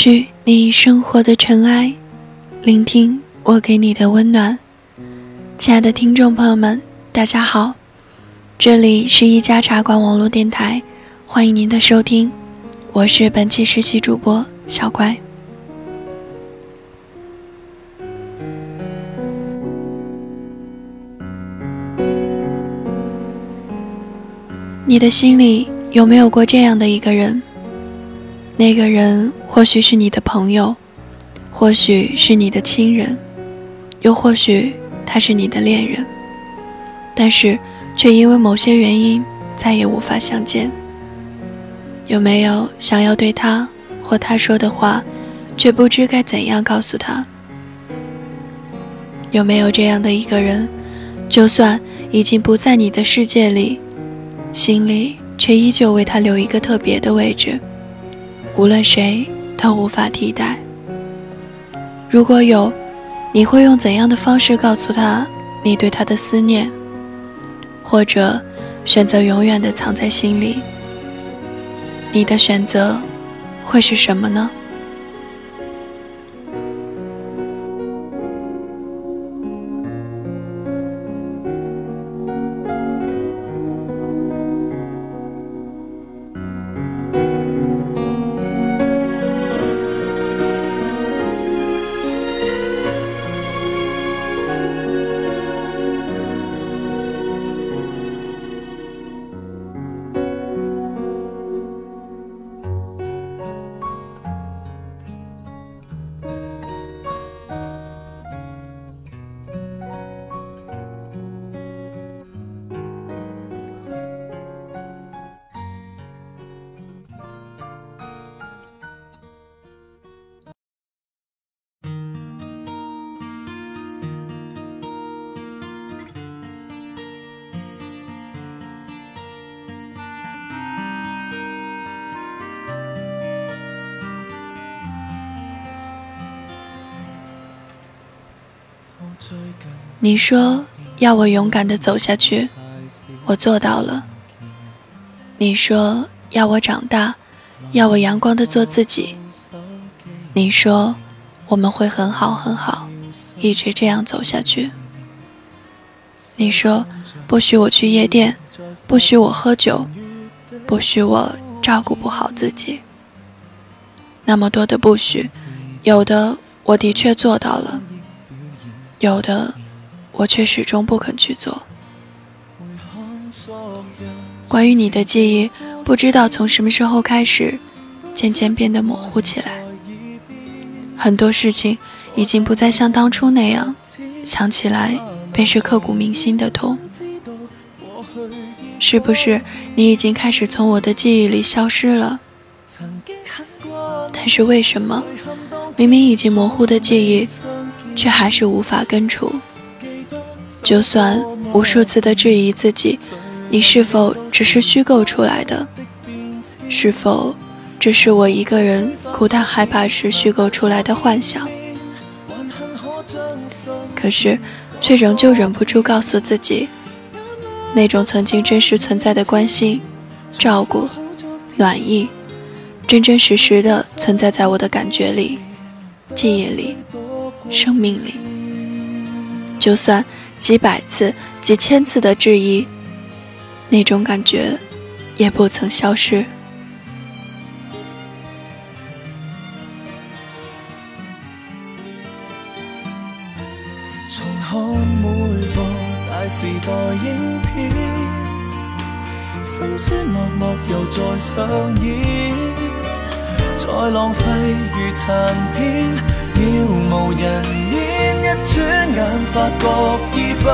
去你生活的尘埃，聆听我给你的温暖。亲爱的听众朋友们，大家好，这里是一家茶馆网络电台，欢迎您的收听，我是本期实习主播小乖。你的心里有没有过这样的一个人？那个人或许是你的朋友，或许是你的亲人，又或许他是你的恋人，但是却因为某些原因再也无法相见。有没有想要对他或他说的话，却不知该怎样告诉他？有没有这样的一个人，就算已经不在你的世界里？心里却依旧为他留一个特别的位置，无论谁都无法替代。如果有，你会用怎样的方式告诉他你对他的思念？或者选择永远的藏在心里？你的选择会是什么呢？你说要我勇敢的走下去，我做到了。你说要我长大，要我阳光的做自己。你说我们会很好很好，一直这样走下去。你说不许我去夜店，不许我喝酒，不许我照顾不好自己。那么多的不许，有的我的确做到了，有的。我却始终不肯去做。关于你的记忆，不知道从什么时候开始，渐渐变得模糊起来。很多事情已经不再像当初那样，想起来便是刻骨铭心的痛。是不是你已经开始从我的记忆里消失了？但是为什么，明明已经模糊的记忆，却还是无法根除？就算无数次的质疑自己，你是否只是虚构出来的？是否只是我一个人孤单害怕时虚构出来的幻想？可是，却仍旧忍不住告诉自己，那种曾经真实存在的关心、照顾、暖意，真真实实的存在在我的感觉里、记忆里、生命里。就算。几百次、几千次的质疑，那种感觉也不曾消失。重看每部大时代影片，心酸默默又再上演，再浪费如残片，渺无人烟。一转眼发觉已不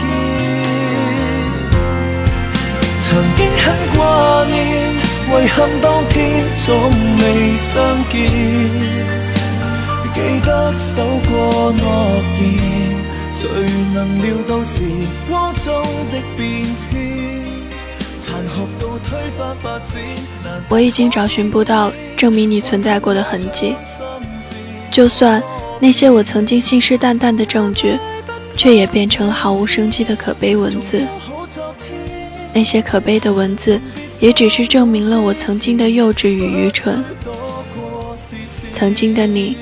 见，曾经很挂念，遗憾当天总未相见。记得守过诺言，谁能料到时光中的变迁，残酷到推翻发展。我已经找寻不到证明你存在过的痕迹，就算。那些我曾经信誓旦旦的证据，却也变成了毫无生机的可悲文字。那些可悲的文字，也只是证明了我曾经的幼稚与愚蠢。曾经的你，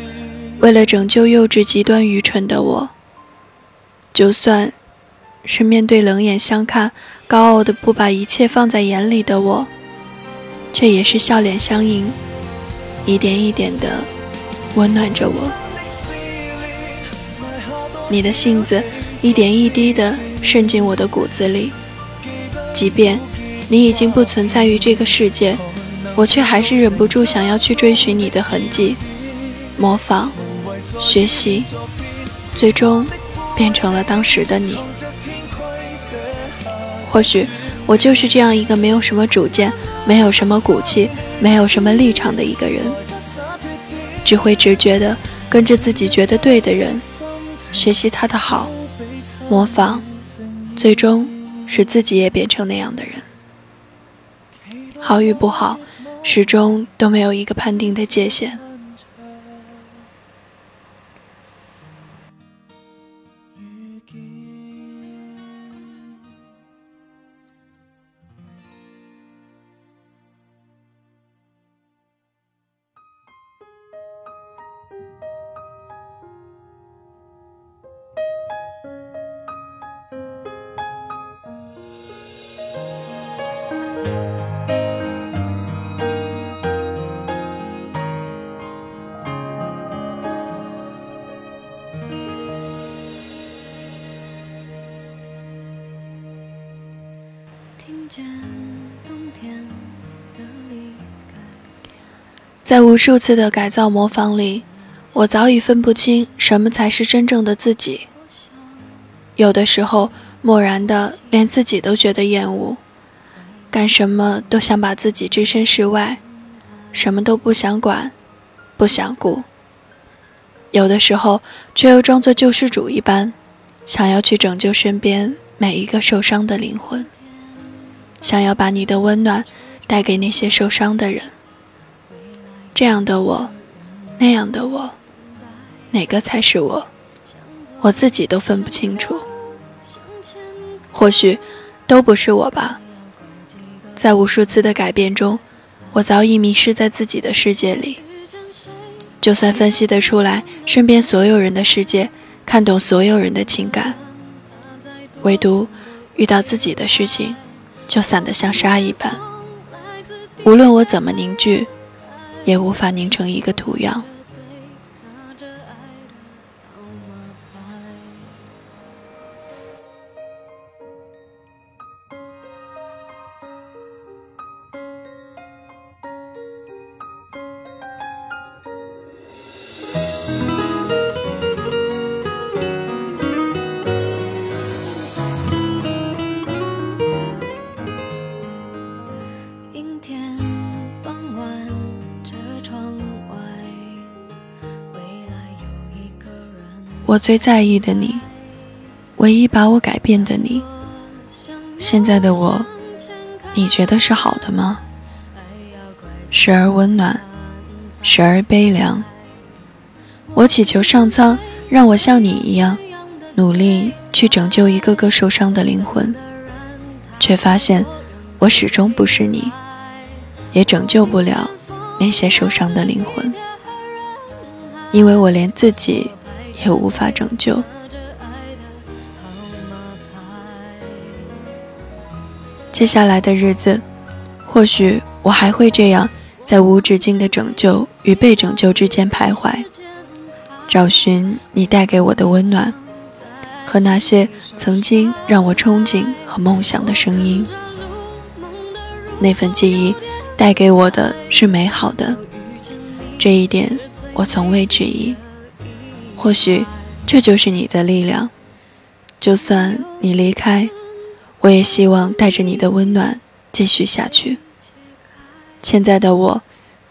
为了拯救幼稚、极端、愚蠢的我，就算是面对冷眼相看、高傲的不把一切放在眼里的我，却也是笑脸相迎，一点一点的温暖着我。你的性子一点一滴的渗进我的骨子里，即便你已经不存在于这个世界。我却还是忍不住想要去追寻你的痕迹，模仿、学习，最终变成了当时的你。或许我就是这样一个没有什么主见、没有什么骨气、没有什么立场的一个人，只会直觉的跟着自己觉得对的人，学习他的好，模仿，最终使自己也变成那样的人。好与不好。始终都没有一个判定的界限。在无数次的改造模仿里，我早已分不清什么才是真正的自己。有的时候，漠然的连自己都觉得厌恶，干什么都想把自己置身事外，什么都不想管，不想顾。有的时候，却又装作救世主一般，想要去拯救身边每一个受伤的灵魂。想要把你的温暖带给那些受伤的人。这样的我，那样的我，哪个才是我？我自己都分不清楚。或许都不是我吧。在无数次的改变中，我早已迷失在自己的世界里。就算分析得出来身边所有人的世界，看懂所有人的情感，唯独遇到自己的事情。就散得像沙一般，无论我怎么凝聚，也无法凝成一个图样。我最在意的你，唯一把我改变的你，现在的我，你觉得是好的吗？时而温暖，时而悲凉。我祈求上苍让我像你一样，努力去拯救一个个受伤的灵魂，却发现我始终不是你，也拯救不了那些受伤的灵魂，因为我连自己。也无法拯救。接下来的日子，或许我还会这样，在无止境的拯救与被拯救之间徘徊，找寻你带给我的温暖，和那些曾经让我憧憬和梦想的声音。那份记忆带给我的是美好的，这一点我从未质疑。或许这就是你的力量。就算你离开，我也希望带着你的温暖继续下去。现在的我，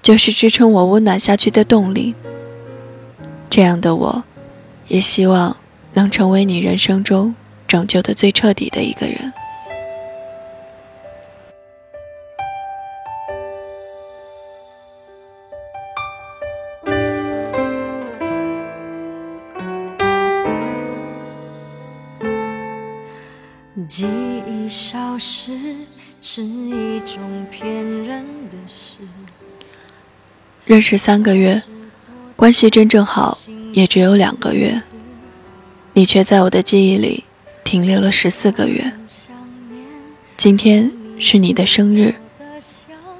就是支撑我温暖下去的动力。这样的我，也希望能成为你人生中拯救的最彻底的一个人。消失是一种骗人的事。认识三个月，关系真正好也只有两个月，你却在我的记忆里停留了十四个月。今天是你的生日，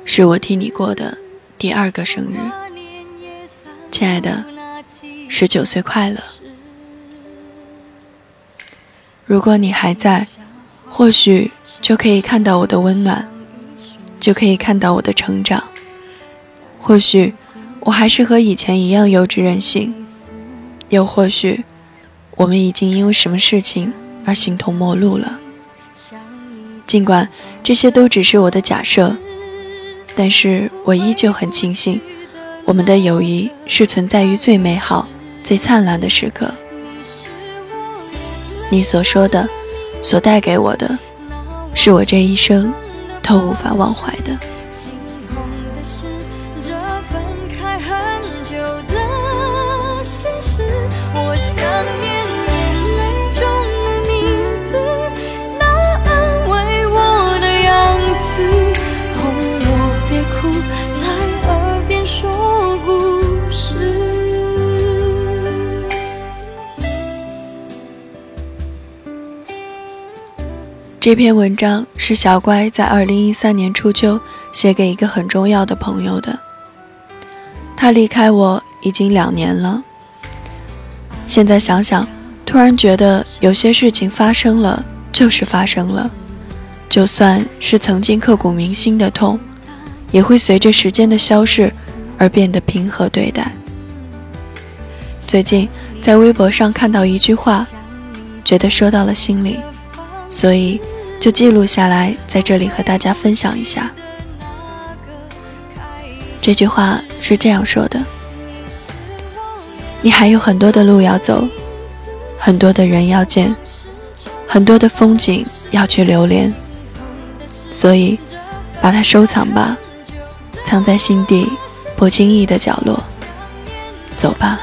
是我替你过的第二个生日，亲爱的，十九岁快乐！如果你还在，或许就可以看到我的温暖，就可以看到我的成长。或许我还是和以前一样幼稚任性，又或许我们已经因为什么事情而形同陌路了。尽管这些都只是我的假设，但是我依旧很庆幸，我们的友谊是存在于最美好、最灿烂的时刻。你所说的，所带给我的，是我这一生都无法忘怀的。这篇文章是小乖在二零一三年初秋写给一个很重要的朋友的。他离开我已经两年了。现在想想，突然觉得有些事情发生了就是发生了，就算是曾经刻骨铭心的痛，也会随着时间的消逝而变得平和对待。最近在微博上看到一句话，觉得说到了心里，所以。就记录下来，在这里和大家分享一下。这句话是这样说的：“你还有很多的路要走，很多的人要见，很多的风景要去留恋，所以把它收藏吧，藏在心底不经意的角落。走吧。”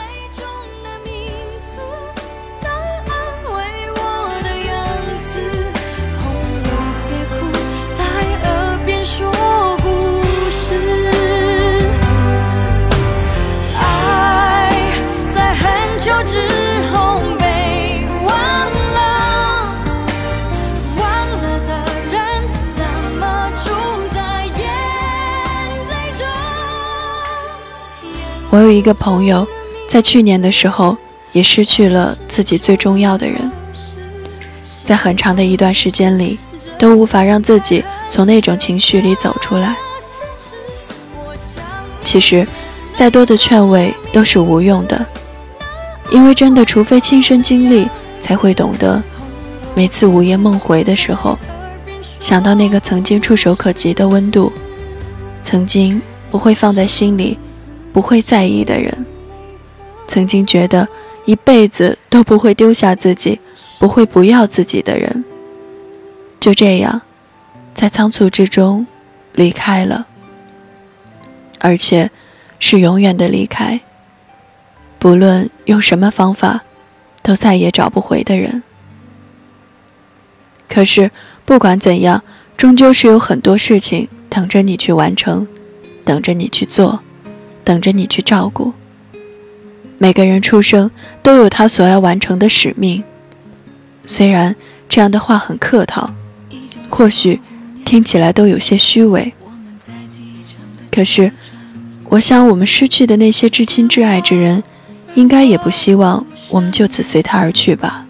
有一个朋友，在去年的时候也失去了自己最重要的人，在很长的一段时间里，都无法让自己从那种情绪里走出来。其实，再多的劝慰都是无用的，因为真的，除非亲身经历，才会懂得。每次午夜梦回的时候，想到那个曾经触手可及的温度，曾经不会放在心里。不会在意的人，曾经觉得一辈子都不会丢下自己、不会不要自己的人，就这样，在仓促之中离开了，而且是永远的离开。不论用什么方法，都再也找不回的人。可是不管怎样，终究是有很多事情等着你去完成，等着你去做。等着你去照顾。每个人出生都有他所要完成的使命，虽然这样的话很客套，或许听起来都有些虚伪。可是，我想我们失去的那些至亲至爱之人，应该也不希望我们就此随他而去吧。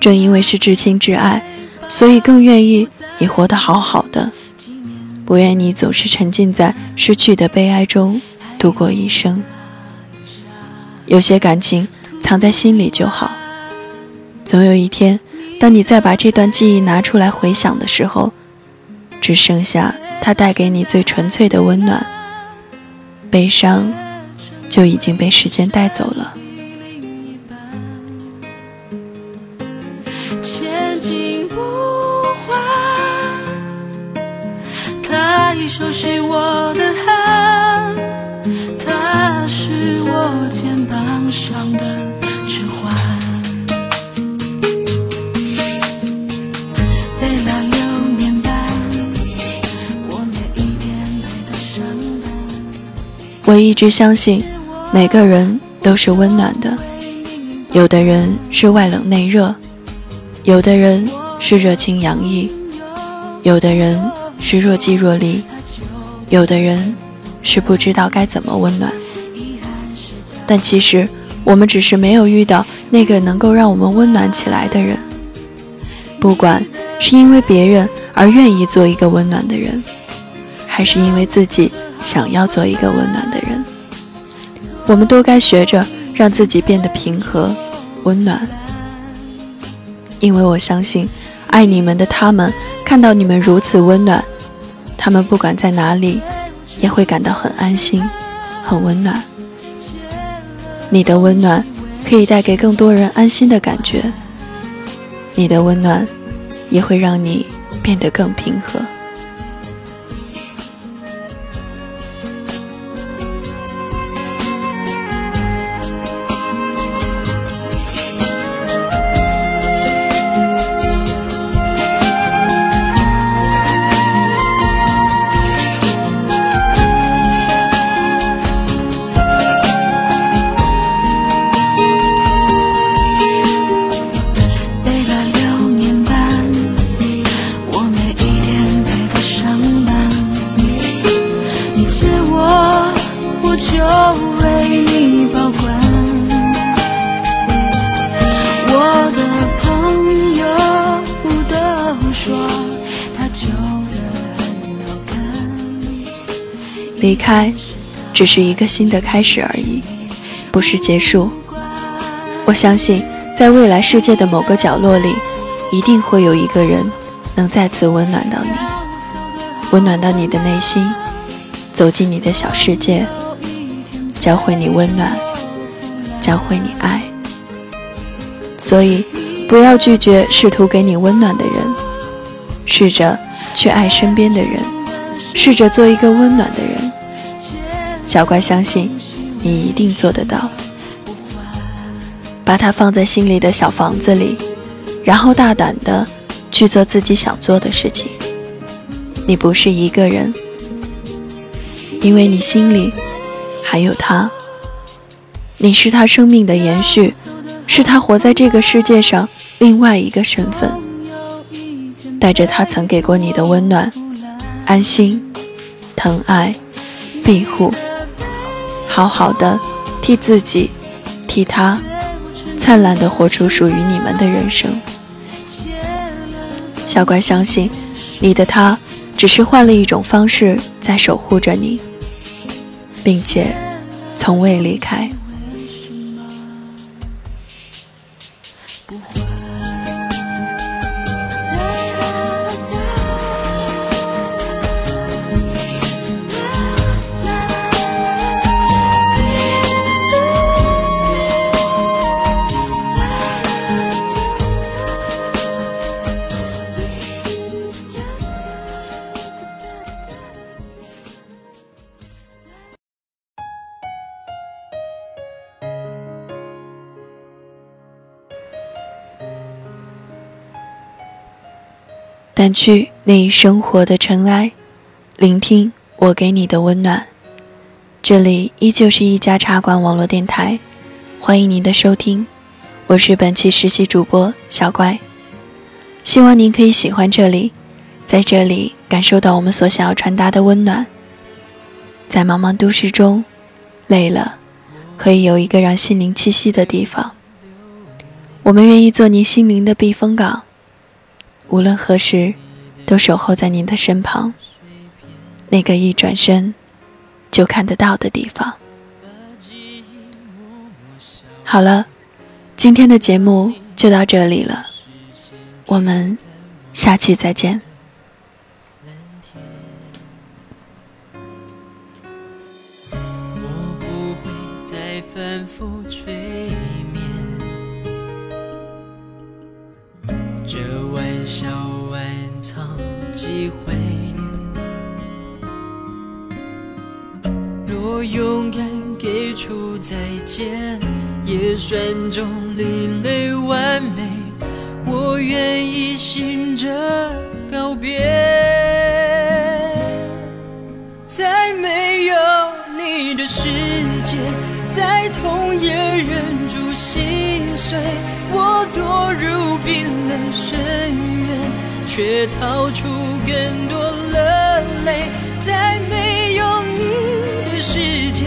正因为是至亲至爱，所以更愿意你活得好好的。不愿你总是沉浸在失去的悲哀中度过一生。有些感情藏在心里就好，总有一天，当你再把这段记忆拿出来回想的时候，只剩下它带给你最纯粹的温暖，悲伤就已经被时间带走了。熟悉我的汗，他是我肩膀上的指环。背了六年半，我也一点点的伤感。我一直相信，每个人都是温暖的。有的人是外冷内热，有的人是热情洋溢，有的人是若即若离，有的人是不知道该怎么温暖。但其实，我们只是没有遇到那个能够让我们温暖起来的人。不管是因为别人而愿意做一个温暖的人，还是因为自己想要做一个温暖的人，我们都该学着让自己变得平和、温暖。因为我相信，爱你们的他们看到你们如此温暖，他们不管在哪里，也会感到很安心、很温暖。你的温暖可以带给更多人安心的感觉，你的温暖也会让你变得更平和。离开，只是一个新的开始而已，不是结束。我相信，在未来世界的某个角落里，一定会有一个人能再次温暖到你，温暖到你的内心，走进你的小世界，教会你温暖，教会你爱。所以，不要拒绝试图给你温暖的人，试着去爱身边的人，试着做一个温暖的人。小乖，相信你一定做得到。把它放在心里的小房子里，然后大胆的去做自己想做的事情。你不是一个人，因为你心里还有他。你是他生命的延续，是他活在这个世界上另外一个身份，带着他曾给过你的温暖、安心、疼爱、庇护。好好的，替自己，替他，灿烂的活出属于你们的人生。小乖，相信你的他，只是换了一种方式在守护着你，并且从未离开。掸去你生活的尘埃，聆听我给你的温暖。这里依旧是一家茶馆网络电台，欢迎您的收听，我是本期实习主播小乖。希望您可以喜欢这里，在这里感受到我们所想要传达的温暖。在茫茫都市中，累了，可以有一个让心灵栖息的地方。我们愿意做您心灵的避风港。无论何时，都守候在您的身旁，那个一转身就看得到的地方。好了，今天的节目就到这里了，我们下期再见。笑暗藏几回，若勇敢给出再见，也算种另类完美。我愿意醒着告别，在没有你的。世界，在痛也忍住心碎。我堕入冰冷深渊，却逃出更多的泪。在没有你的世界，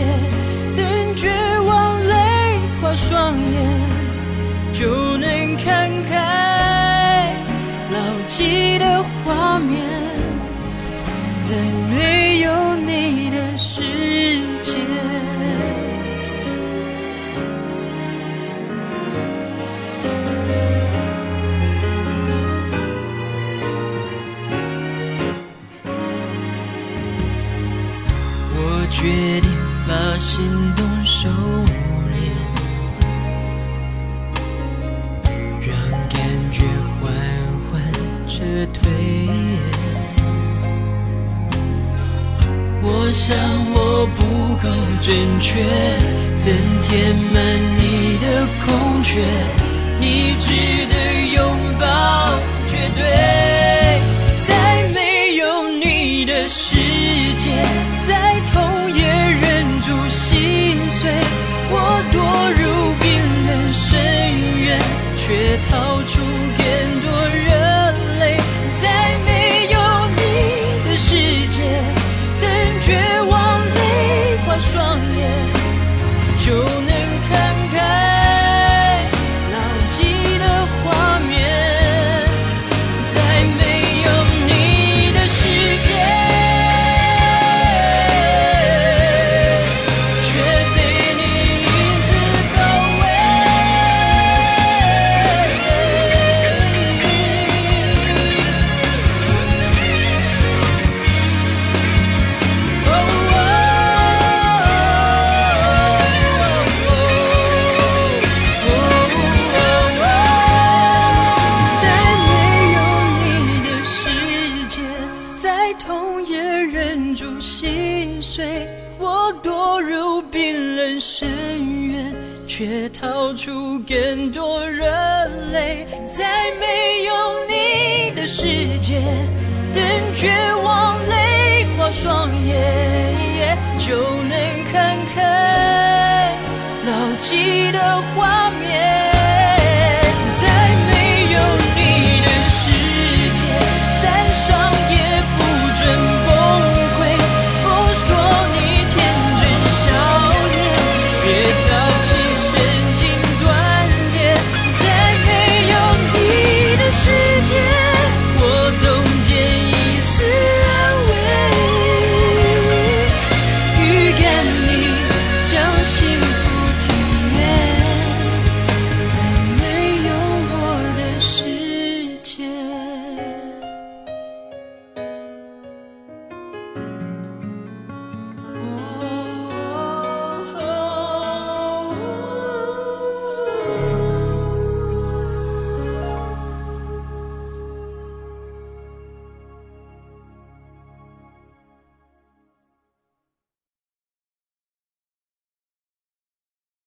等绝望泪花双眼，就能看开牢记的画面。在没够准确，怎填满你的空缺？你值得拥抱，绝对。在没有你的世界，再痛也忍住心碎。我堕入冰冷深渊，却逃出就能